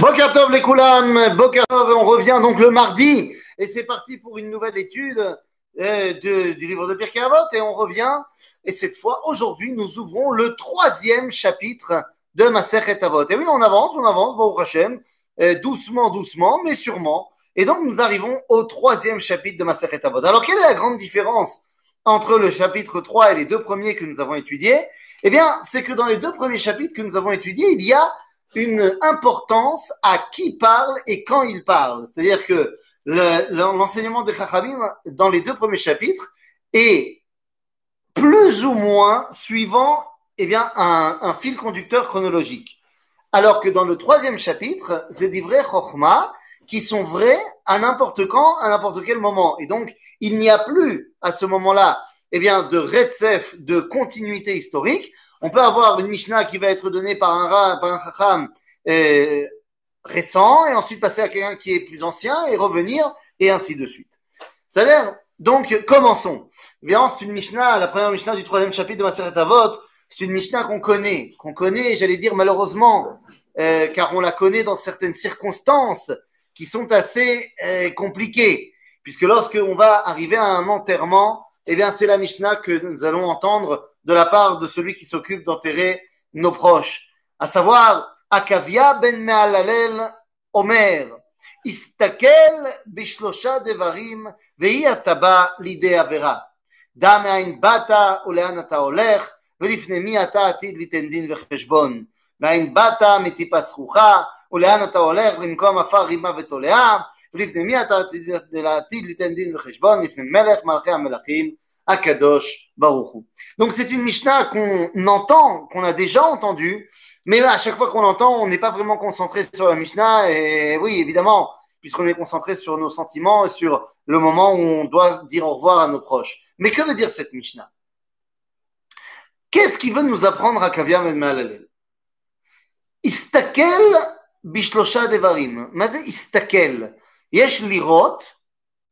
Bokertov les Koulam, Bokertov, on revient donc le mardi et c'est parti pour une nouvelle étude euh, du livre de Pirkei Avot et on revient et cette fois aujourd'hui nous ouvrons le troisième chapitre de Masechet Avot. Et oui, on avance, on avance, bon Hashem, euh, doucement, doucement, mais sûrement. Et donc nous arrivons au troisième chapitre de Masechet Avot. Alors quelle est la grande différence entre le chapitre 3 et les deux premiers que nous avons étudiés? Eh bien, c'est que dans les deux premiers chapitres que nous avons étudiés, il y a une importance à qui parle et quand il parle. C'est-à-dire que le- l'enseignement des Chachamim dans les deux premiers chapitres est plus ou moins suivant eh bien, un, fil conducteur chronologique. Alors que dans le troisième chapitre, c'est des vrais Chokhmah qui sont vrais à n'importe quand, à n'importe quel moment. Et donc, il n'y a plus à ce moment-là eh bien, de retsef, de continuité historique. On peut avoir une Mishnah qui va être donnée par un Ra, par un euh, récent, et ensuite passer à quelqu'un qui est plus ancien, et revenir, et ainsi de suite. C'est-à-dire, donc, commençons. Bien, c'est une Mishnah, la première Mishnah du troisième chapitre de Maseret Avot, c'est une Mishnah qu'on connaît, qu'on connaît, j'allais dire malheureusement, euh, car on la connaît dans certaines circonstances qui sont assez euh, compliquées, puisque lorsque on va arriver à un enterrement, eh bien, c'est la Mishnah que nous allons entendre de la part de celui qui s'occupe d'enterrer nos proches. À savoir, Akavia ben Mealalel Omer, Istakel bishlosha devarim, vehi ataba lide avera. Da מאין באת ולאן אתה הולך, ולפני מי אתה עתיד ליתן דין וחשבון. מאין באת מטיפה זכוכה, ולאן אתה הולך למקום עפר רימה ותולעה, ולפני מי אתה עתיד, לעתיד ליתן דין וחשבון, לפני מלך מלכי המלכים, הקדוש ברוך הוא. Donc c'est une Mishnah qu'on entend, qu'on a déjà entendu, mais à chaque fois qu'on l'entend, on n'est pas vraiment concentré sur la Mishnah, et oui, évidemment, puisqu'on est concentré sur nos sentiments et sur le moment où on doit dire au revoir à nos proches. Mais que veut dire cette Mishnah Qu'est-ce qui veut nous apprendre à Kaviam el Me'alalel Istakel bishlosha devarim. מה זה istakel יש לראות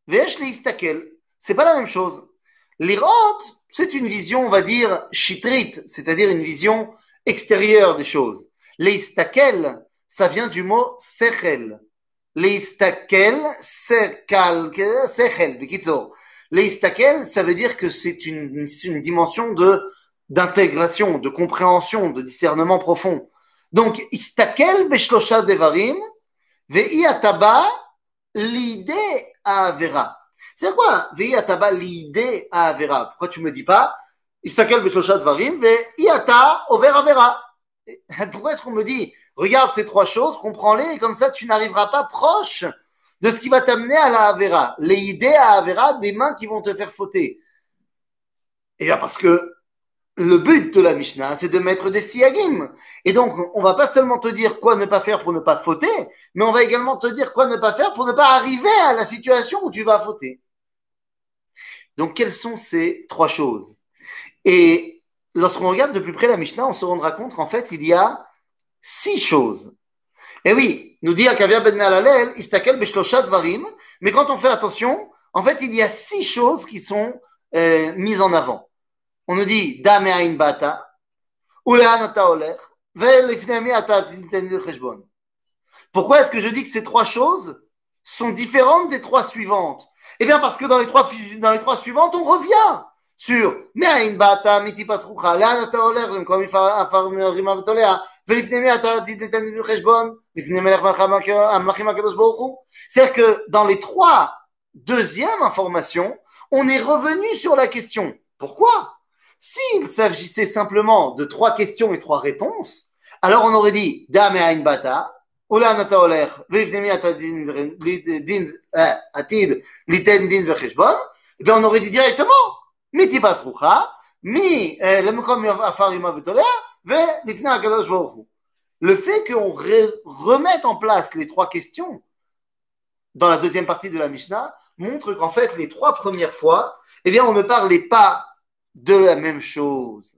ויש להסתכל. C'est pas la même chose. Lirot, c'est une vision, on va dire, chitrit, c'est-à-dire une vision extérieure des choses. Leistakel, ça vient du mot sechel. Leistakel, sekal, sechel, bekitzo. Leistakel, ça veut dire que c'est une, une dimension de d'intégration, de compréhension, de discernement profond. Donc, istakel beshlosha devarim, ve'i ataba l'idée à avera. C'est quoi l'idée à avera? Pourquoi tu me dis pas istakel over avera? Pourquoi est-ce qu'on me dit regarde ces trois choses, comprends-les, et comme ça tu n'arriveras pas proche de ce qui va t'amener à la Avera. Les idées à Avera, des mains qui vont te faire fauter. Et bien parce que le but de la Mishnah, c'est de mettre des siyagim. Et donc, on va pas seulement te dire quoi ne pas faire pour ne pas fauter, mais on va également te dire quoi ne pas faire pour ne pas arriver à la situation où tu vas fauter. Donc, quelles sont ces trois choses? Et lorsqu'on regarde de plus près la Mishnah, on se rendra compte qu'en fait, il y a six choses. Et oui, nous dit Akavia ben Me'alalel, istakel beshlosha dvarim, mais quand on fait attention, en fait, il y a six choses qui sont euh, mises en avant on nous dit Dame Ain Bata, Ulehanata Olech, Khejbon. Pourquoi est-ce que je dis que ces trois choses sont différentes des trois suivantes? Eh bien, parce que dans les trois, dans les trois suivantes, on revient sur Mehain Bata, Miti Pasrucha, Lehanata Olech, Lemkom Afar Rima Vetolea. C'est-à-dire que dans les trois deuxièmes informations, on est revenu sur la question. Pourquoi? S'il s'agissait simplement de trois questions et trois réponses, alors on aurait dit Dame Ain Bata, Ola Nata Oler, Vivnemi eh, Atid, Liten Din Vecheshbon, et bien on aurait dit directement Miti Basrucha, Mi eh, Lemkom Afarima Vetoler, Ve Lifna Akadosh Baruchu. Le fait qu'on remette en place les trois questions dans la deuxième partie de la Mishnah montre qu'en fait, les trois premières fois, eh bien, on ne parlait pas de la même chose.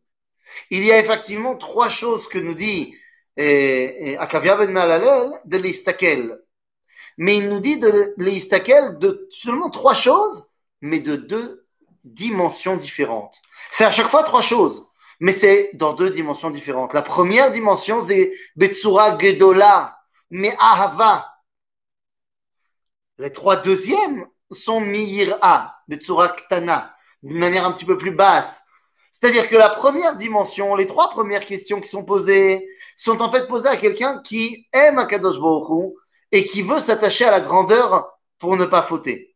Il y a effectivement trois choses que nous dit eh, Akavia ben Malalel de l'istakel. Mais il nous dit de l'istakel de seulement trois choses, mais de deux dimensions différentes. C'est à chaque fois trois choses, mais c'est dans deux dimensions différentes. La première dimension, c'est Betsura Gedola, mais ahava. Les trois deuxièmes sont mi'ira, betsuraktana, d'une manière un petit peu plus basse. C'est-à-dire que la première dimension, les trois premières questions qui sont posées, sont en fait posées à quelqu'un qui aime Akadosh Baruch et qui veut s'attacher à la grandeur pour ne pas fauter.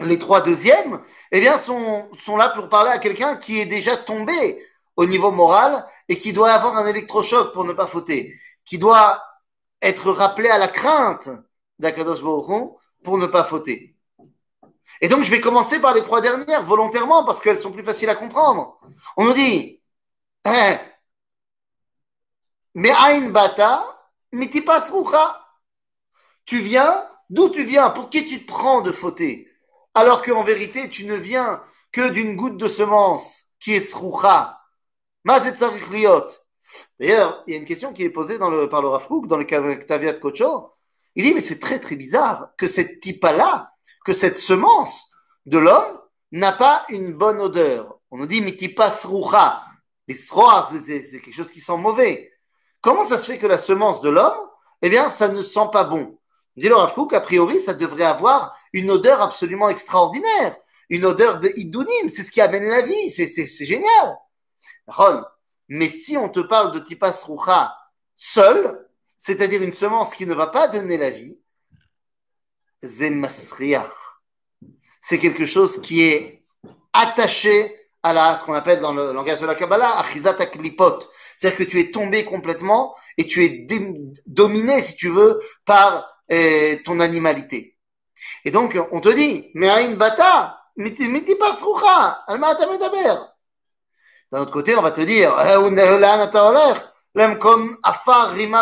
Les trois deuxièmes, eh bien, sont, sont là pour parler à quelqu'un qui est déjà tombé au niveau moral et qui doit avoir un électrochoc pour ne pas fauter, qui doit être rappelé à la crainte d'Akadosh Baruch pour ne pas fauter. Et donc, je vais commencer par les trois dernières volontairement parce qu'elles sont plus faciles à comprendre. On nous dit, hein, mais Ain Bata, Mitipas Rucha. Tu viens, d'où tu viens Pour qui tu te prends de fauter Alors qu'en vérité, tu ne viens que d'une goutte de semence qui est Srucha. D'ailleurs, il y a une question qui est posée dans le, par le Rafrouk, dans le Ktaviat Kocho. Il dit, mais c'est très très bizarre que cette tipa-là, que cette semence de l'homme n'a pas une bonne odeur. On nous dit, mitipa srucha. Les c'est quelque chose qui sent mauvais. Comment ça se fait que la semence de l'homme, eh bien, ça ne sent pas bon? Dit le Rav a priori, ça devrait avoir une odeur absolument extraordinaire, une odeur de idunim, c'est ce qui amène la vie, c'est génial. Ron, mais si on te parle de tipas rucha seul, c'est-à-dire une semence qui ne va pas donner la vie, zemasriach. C'est quelque chose qui est attaché à la, ce qu'on appelle dans le langage de la Kabbalah, achizat aklipot. C'est-à-dire que tu es tombé complètement et tu es dominé, si tu veux, par euh, ton animalité. Et donc, on te dit, aïn bata, miti pasrucha, alma medaber. D'un autre côté, on va te dire,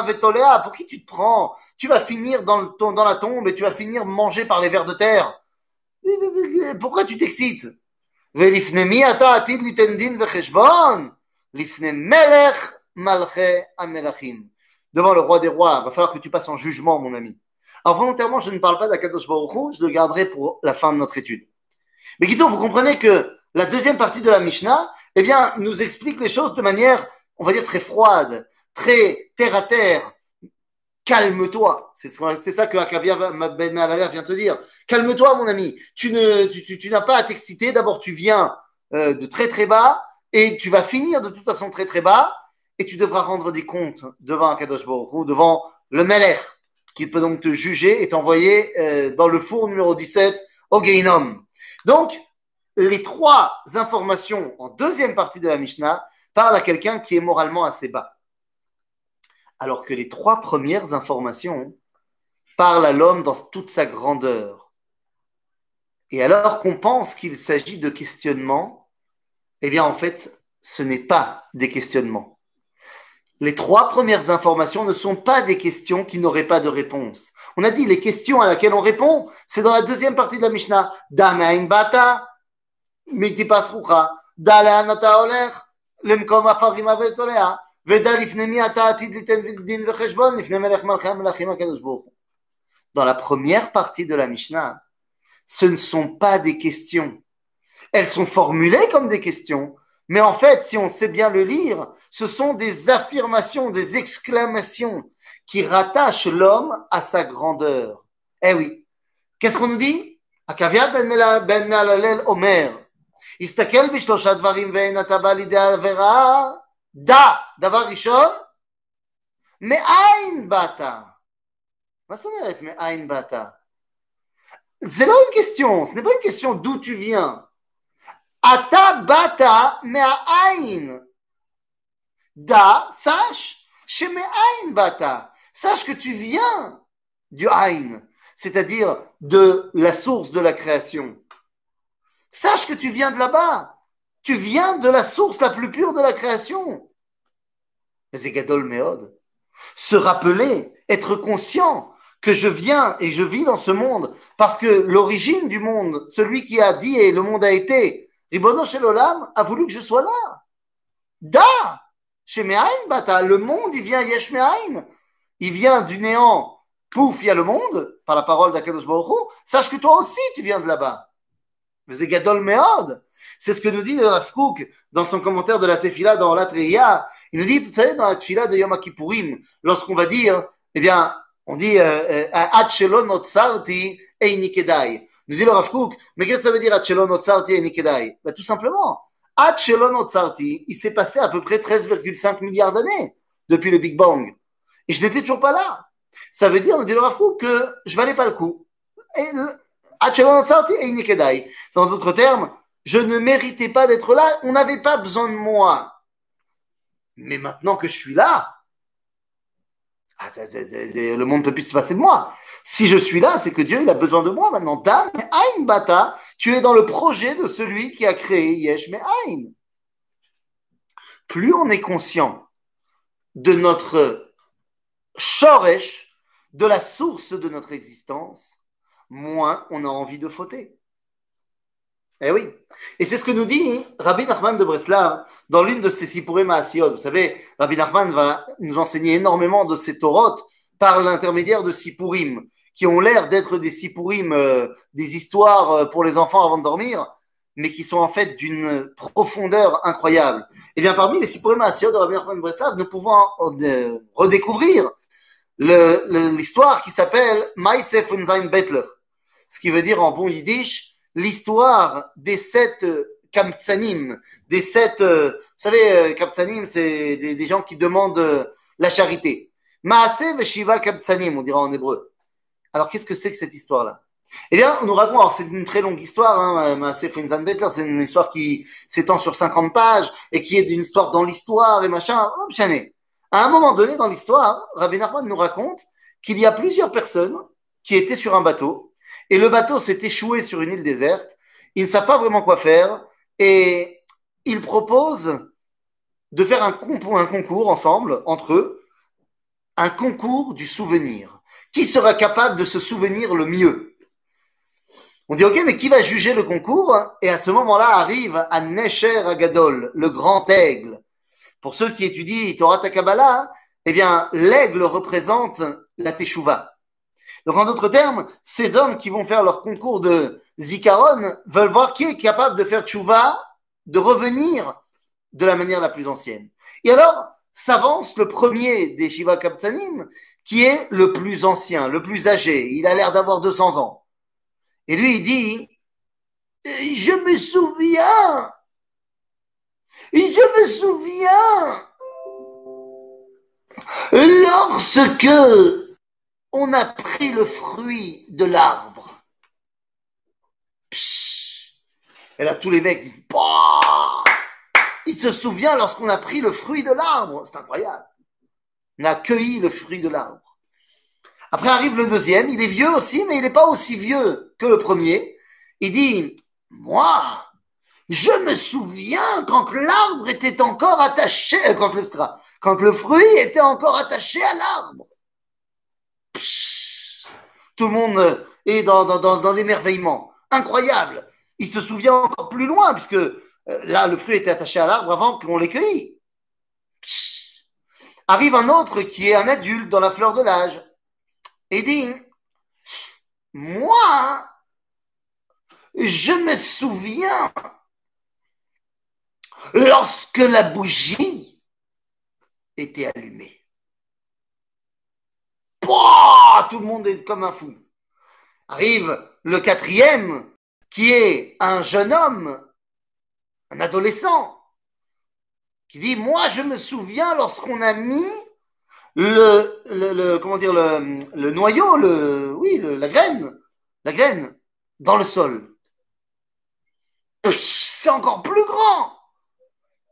vetolea, pour qui tu te prends? Tu vas finir dans, le, dans la tombe et tu vas finir mangé par les vers de terre. Pourquoi tu t'excites? Devant le roi des rois, va falloir que tu passes en jugement, mon ami. Alors volontairement, je ne parle pas d'Akadosh Baruch je le garderai pour la fin de notre étude. Mais Guito, vous comprenez que la deuxième partie de la Mishnah, eh bien, nous explique les choses de manière, on va dire, très froide, très terre à terre. Calme-toi. C'est ça que Akavia Ben vient te dire. Calme-toi, mon ami. Tu n'as pas à t'exciter. D'abord, tu viens euh, de très très bas et tu vas finir de toute façon très très bas et tu devras rendre des comptes devant Akadosh Baruch devant le Meler qui peut donc te juger et t'envoyer euh, dans le four numéro 17 au Geinom. Donc, les trois informations en deuxième partie de la Mishnah parlent à quelqu'un qui est moralement assez bas. Alors que les trois premières informations parlent à l'homme dans toute sa grandeur. Et alors qu'on pense qu'il s'agit de questionnements, eh bien en fait, ce n'est pas des questionnements les trois premières informations ne sont pas des questions qui n'auraient pas de réponse. On a dit les questions à laquelle on répond, c'est dans la deuxième partie de la Mishnah. Bata, mitipasrucha, daleanata oler, lemkom afarim Dans la première partie de la Mishnah, ce ne sont pas des questions. Elles sont formulées comme des questions, mais en fait, si on sait bien le lire, ce sont des affirmations, des exclamations qui rattachent l'homme à sa grandeur. Eh oui. Qu'est-ce qu'on nous dit? Ben Melalel Omer. הסתכל בשלושה דברים ואין אתה בא לידי עבירה, דע, דבר ראשון, מאין באת? מה זאת אומרת מאין באת? C'est pas une question, ce n'est pas une question d'où tu viens. Ata bata me'ain. Da, sache, chez me'ain bata. Sache que tu viens du ain, c'est-à-dire de la source de la création. Sache que tu viens de là-bas. Tu viens de la source la plus pure de la création. Mais c'est Gadol Meod. Se rappeler, être conscient que je viens et je vis dans ce monde parce que l'origine du monde, celui qui a dit et le monde a été, Ribono Shel Olam a voulu que je sois là. Da Chez Me'ain Bata, le monde, il vient Yesh. Il vient du néant, pouf, il y a le monde, par la parole d'Akadosh Baruch Sache que toi aussi, tu viens de là-bas. C'est Gadol Me'od. C'est ce que nous dit le Rav dans son commentaire de la Tefila dans la Treya. Il nous dit, vous savez, dans la Tefila de Yom Kippourim, lorsqu'on va dire eh bien, on dit Achelon otsarti einikedai. Nous dit le Rav mais qu'est-ce que ça veut dire Achelon otsarti einikedai ben, Tout simplement, Achelon otsarti, il s'est passé à peu près 13,5 milliards d'années depuis le Big Bang. Et je n'étais toujours pas là. Ça veut dire, nous dit le Rav que je valais pas le coup. Dans d'autres termes, je ne méritais pas d'être là, on n'avait pas besoin de moi. Mais maintenant que je suis là, ah, le monde ne peut plus se passer de moi. Si je suis là, c'est que Dieu a besoin de moi maintenant. Dam Ain Bata, tu es dans le projet de celui qui a créé Yesh mais Ain. Plus on est conscient de notre Shoresh, de la source de notre existence, moins on a envie de fauter. Eh oui. Et c'est ce que nous dit Rabbi Nachman de Breslav dans l'une de ses Sipurim Maasiot. Vous savez, Rabbi Nachman va nous enseigner énormément de ces Torot par l'intermédiaire de Sipurim, qui ont l'air d'être des Sipurim, euh, des histoires euh, pour les enfants avant de dormir, mais qui sont en fait d'une profondeur incroyable. Et eh bien, parmi les Sipurim Maasiot de Rabbi Nachman de Breslav, nous pouvons euh, redécouvrir l'histoire qui s'appelle Maïsef Unzain Betler, ce qui veut dire en bon yiddish l'histoire des sept euh, Kamtsanim, des sept, euh, vous savez, euh, Kamtsanim, c'est des, gens qui demandent la charité. Maase Veshiva Kamtsanim, on dira en hébreu. Alors, qu'est-ce que c'est que cette histoire-là? Eh bien, on nous raconte, alors c'est une très longue histoire, hein, Maase c'est une histoire qui s'étend sur 50 pages et qui est d'une histoire dans l'histoire et machin. Oh, à un moment donné dans l'histoire, Rabbi Nachman nous raconte qu'il y a plusieurs personnes qui étaient sur un bateau et le bateau s'est échoué sur une île déserte. Il ne savent pas vraiment quoi faire. Et il propose de faire un, concours ensemble, entre eux, un concours du souvenir. Qui sera capable de se souvenir le mieux? On dit, ok, mais qui va juger le concours? Et à ce moment-là arrive à Necher Agadol, le grand aigle. Pour ceux qui étudient Torah Takabala, eh bien, l'aigle représente la Teshuvah. Donc, en d'autres termes, ces hommes qui vont faire leur concours de Zikaron veulent voir qui est capable de faire tchouva, de revenir de la manière la plus ancienne. Et alors, s'avance le premier des Shiva Kapsanim, qui est le plus ancien, le plus âgé. Il a l'air d'avoir 200 ans. Et lui, il dit, je me souviens, je me souviens, lorsque on a pris le fruit de l'arbre. Et là, tous les mecs disent, bah il se souvient lorsqu'on a pris le fruit de l'arbre. C'est incroyable. On a cueilli le fruit de l'arbre. Après arrive le deuxième, il est vieux aussi, mais il n'est pas aussi vieux que le premier. Il dit, moi, je me souviens quand l'arbre était encore attaché, le, quand le fruit était encore attaché à l'arbre. Tout le monde est dans, dans, l'émerveillement. Incroyable. Il se souvient encore plus loin, puisque euh, là, le fruit était attaché à l'arbre avant qu'on l'ait cueilli. Arrive un autre qui est un adulte dans la fleur de l'âge et dit, moi, je me souviens lorsque la bougie était allumée tout le monde est comme un fou. Arrive le quatrième, qui est un jeune homme, un adolescent, qui dit Moi, je me souviens lorsqu'on a mis le, comment dire, le, noyau, le, la graine, la graine dans le sol. C'est encore plus grand.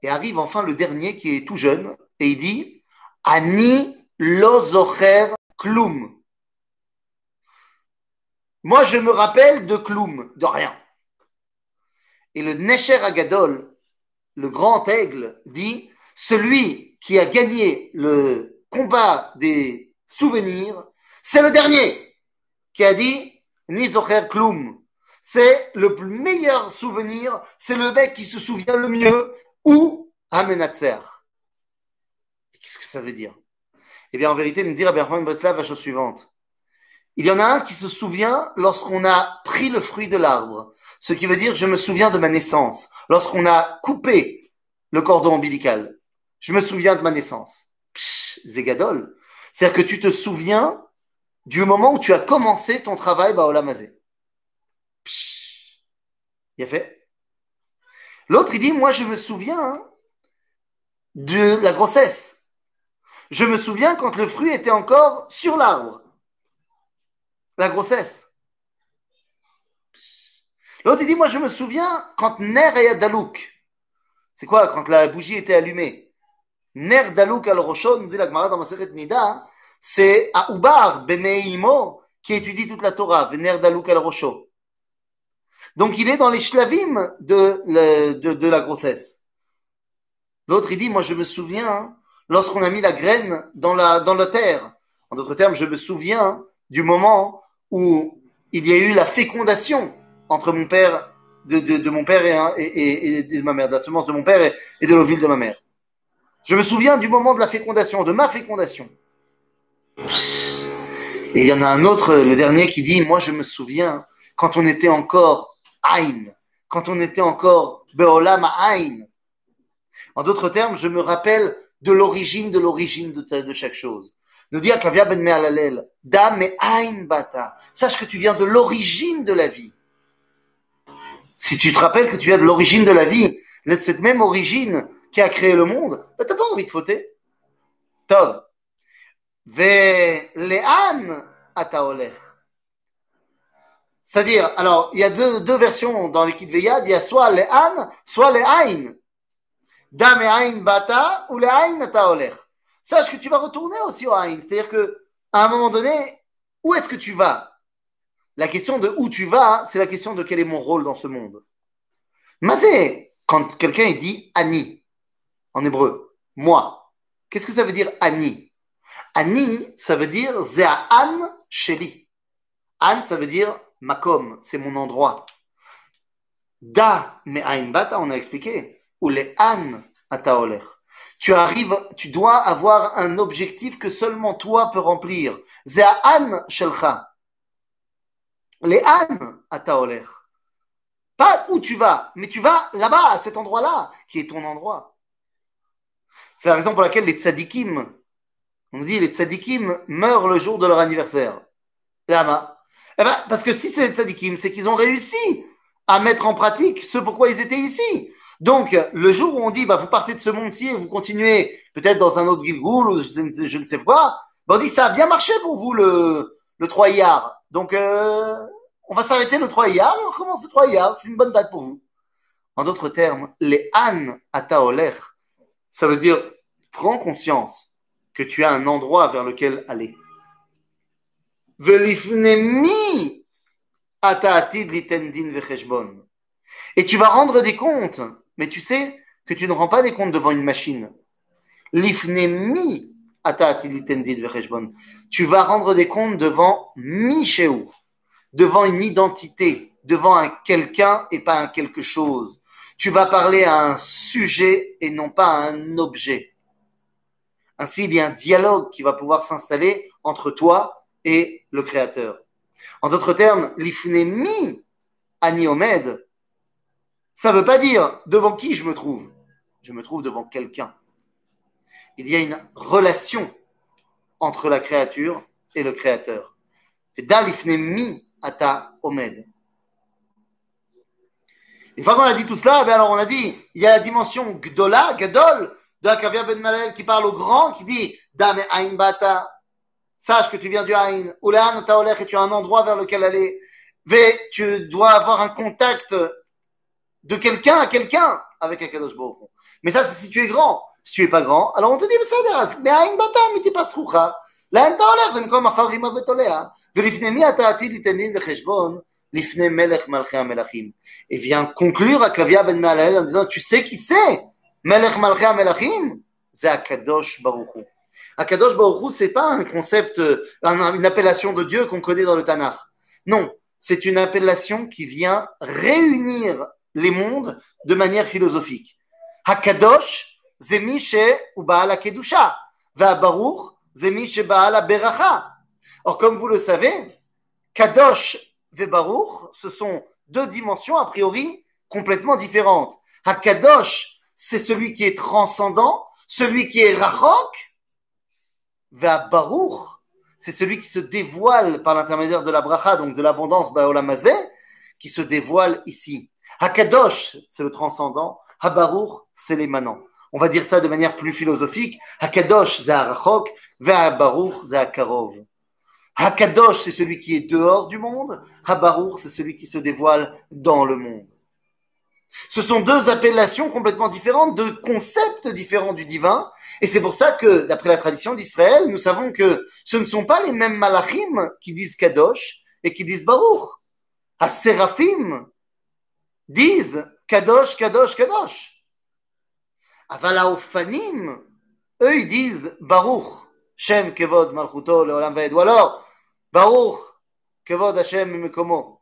Et arrive enfin le dernier qui est tout jeune et il dit Ani lozocher Moi, je me rappelle de Kloum, de rien. Et le Necher Agadol, le grand aigle, dit celui qui a gagné le combat des souvenirs, c'est le dernier qui a dit Nizocher Kloum. C'est le meilleur souvenir, c'est le mec qui se souvient le mieux, ou Amenatzer. Qu'est-ce que ça veut dire? Eh bien, en vérité, nous à Berman Breslav la chose suivante. Il y en a un qui se souvient lorsqu'on a pris le fruit de l'arbre. Ce qui veut dire, je me souviens de ma naissance. Lorsqu'on a coupé le cordon ombilical. Je me souviens de ma naissance. Zégadol. C'est-à-dire que tu te souviens du moment où tu as commencé ton travail Baolamazé. Il a fait. L'autre, il dit, moi, je me souviens de la grossesse. Je me souviens quand le fruit était encore sur l'arbre. La grossesse. L'autre, il dit, moi, je me souviens quand Ner et Dalouk. C'est quoi quand la bougie était allumée? Ner Dalouk al Roshon, nous dit la Gemara dans Maseret Nida, c'est Aoubar Bemeimo qui étudie toute la Torah, Ner Dalouk al Rosho. Donc il est dans les shlavim de, de, la grossesse. L'autre, il dit, moi je me souviens, lorsqu'on a mis la graine dans la, dans la terre. En d'autres termes, je me souviens du moment où il y a eu la fécondation entre mon père, de, de, mon père et, et, et, de ma mère, de la semence de mon père et, de l'ovule de ma mère. Je me souviens du moment de la fécondation, de ma fécondation. Et il y en a un autre, le dernier, qui dit, moi je me souviens quand on était encore Aïn, quand on était encore Beolam Aïn. En d'autres termes, je me rappelle de l'origine de l'origine de, de chaque chose. Nous dit Akavia ben Me'alalel, Dam Aïn Bata. Sache que tu viens de l'origine de la vie. Si tu te rappelles que tu viens de l'origine de la vie, cette même origine qui a créé le monde, ben, t'as pas envie de fauter. Tov. Ve le'an ataolech. C'est-à-dire, alors, il y a deux, versions dans l'équipe Veyad, il y a soit le'an, soit le'ain. Dam ain bata ou. Sache que tu vas retourner aussi au ain. C'est-à-dire que, à un moment donné, où est-ce que tu vas? La question de où tu vas, c'est la question de quel est mon rôle dans ce monde. Mais quand quelqu'un dit Ani, en hébreu, moi, qu'est-ce que ça veut dire Ani Ani, ça veut dire An Sheli. An, ça veut dire Makom, c'est mon endroit. Da, mais Ain Bata, on a expliqué. Ou les An Tu arrives, tu dois avoir un objectif que seulement toi peux remplir. An Shelcha. Les ânes à Taoler. Pas où tu vas, mais tu vas là-bas, à cet endroit-là, qui est ton endroit. C'est la raison pour laquelle les tzadikim, on dit les tzadikim meurent le jour de leur anniversaire. Là-bas. Eh ben, parce que si c'est les tzadikim, c'est qu'ils ont réussi à mettre en pratique ce pourquoi ils étaient ici. Donc, le jour où on dit, bah, vous partez de ce monde-ci et vous continuez peut-être dans un autre Gilgoul ou je, ne sais pas, bah, on dit, ça a bien marché pour vous le, le 3 yards. Donc, euh, on va s'arrêter le 3 Iyar et on commence le 3 Iyar. C'est une bonne date pour vous. En d'autres termes, les An Ataoler, ça veut dire prends conscience que tu as un endroit vers lequel aller. Et tu vas rendre des comptes, mais tu sais que tu ne rends pas des comptes devant une machine. Lifnemi tu vas rendre des comptes devant Michéou, devant une identité, devant un quelqu'un et pas un quelque chose. Tu vas parler à un sujet et non pas à un objet. Ainsi, il y a un dialogue qui va pouvoir s'installer entre toi et le Créateur. En d'autres termes, l'ifnemi aniomed, ça ne veut pas dire devant qui je me trouve? Je me trouve devant quelqu'un il y a une relation entre la créature et le créateur. mi ata omed. Une fois qu'on a dit tout cela, ben alors on a dit, il y a la dimension gdola, gadol, de la Kavia Ben Malel qui parle au grand, qui dit, dame ain bata, sache que tu viens du ain, ou ta et tu as un endroit vers lequel aller, ve, tu dois avoir un contact de quelqu'un à quelqu'un avec un kadosh Mais ça, c'est si tu es grand. Si tu n'es pas grand, alors on te dit, בסדר, מאין באת מטיפה זכוכה? לאן אתה הולך למקום אחר רימה ותולע? ולפני מי אתה עתיד ליתן דין וחשבון? לפני מלך מלכי המלכים. Et vient conclure Akavia ben Me'alel en disant, tu sais qui c'est מלך מלכי המלכים? זה הקדוש ברוך הוא. Akadosh Baruch Hu, c'est pas un concept, une appellation de Dieu qu'on connaît dans le Tanakh. Non, c'est une appellation qui vient réunir les mondes de manière philosophique. Hakadosh, Zemiche ou Baala Kedusha. Va Baruch, Zemiche Baala Beracha. Or, comme vous le savez, Kadosh et Baruch, ce sont deux dimensions a priori complètement différentes. Hakadosh, c'est celui qui est transcendant, celui qui est Rachok. Vaabaruch, c'est celui qui se dévoile par l'intermédiaire de la bracha, donc de l'abondance, Baolamazé, qui se dévoile ici. Hakadosh, c'est le transcendant. Habaruch, c'est l'émanant. On va dire ça de manière plus philosophique. Hakadosh, c'est Harachok, Baruch, c'est. Hakadosh, c'est celui qui est dehors du monde. Habaruch, c'est celui qui se dévoile dans le monde. Ce sont deux appellations complètement différentes, deux concepts différents du divin. Et c'est pour ça que, d'après la tradition d'Israël, nous savons que ce ne sont pas les mêmes malachim qui disent Kadosh et qui disent Baruch. À Séraphim disent Kadosh, Kadosh, Kadosh. Avalaofanim, eux, ils disent Baruch, Shem Kevod Malchuto Leolam Vaed. Ou alors, Baruch, Kevod Hashem Mimekomo.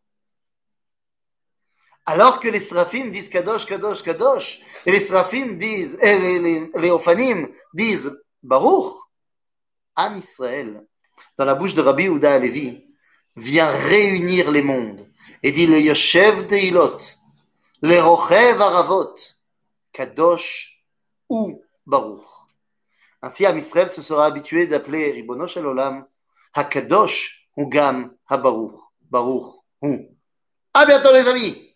Alors que les Seraphim disent Kadosh, Kadosh, Kadosh, et les Seraphim disent, et les, les, les Ophanim disent Baruch, Am Israël, dans la bouche de Rabbi Ouda Alevi, vient réunir les mondes et dit le Yoshev Deilot, le Rochev Aravot, Kadosh ou Baruch. Ainsi, Am Israël se sera habitué d'appeler Ribono Shel Olam Hakadosh ou Gam Habaruch. Baruch. À bientôt les amis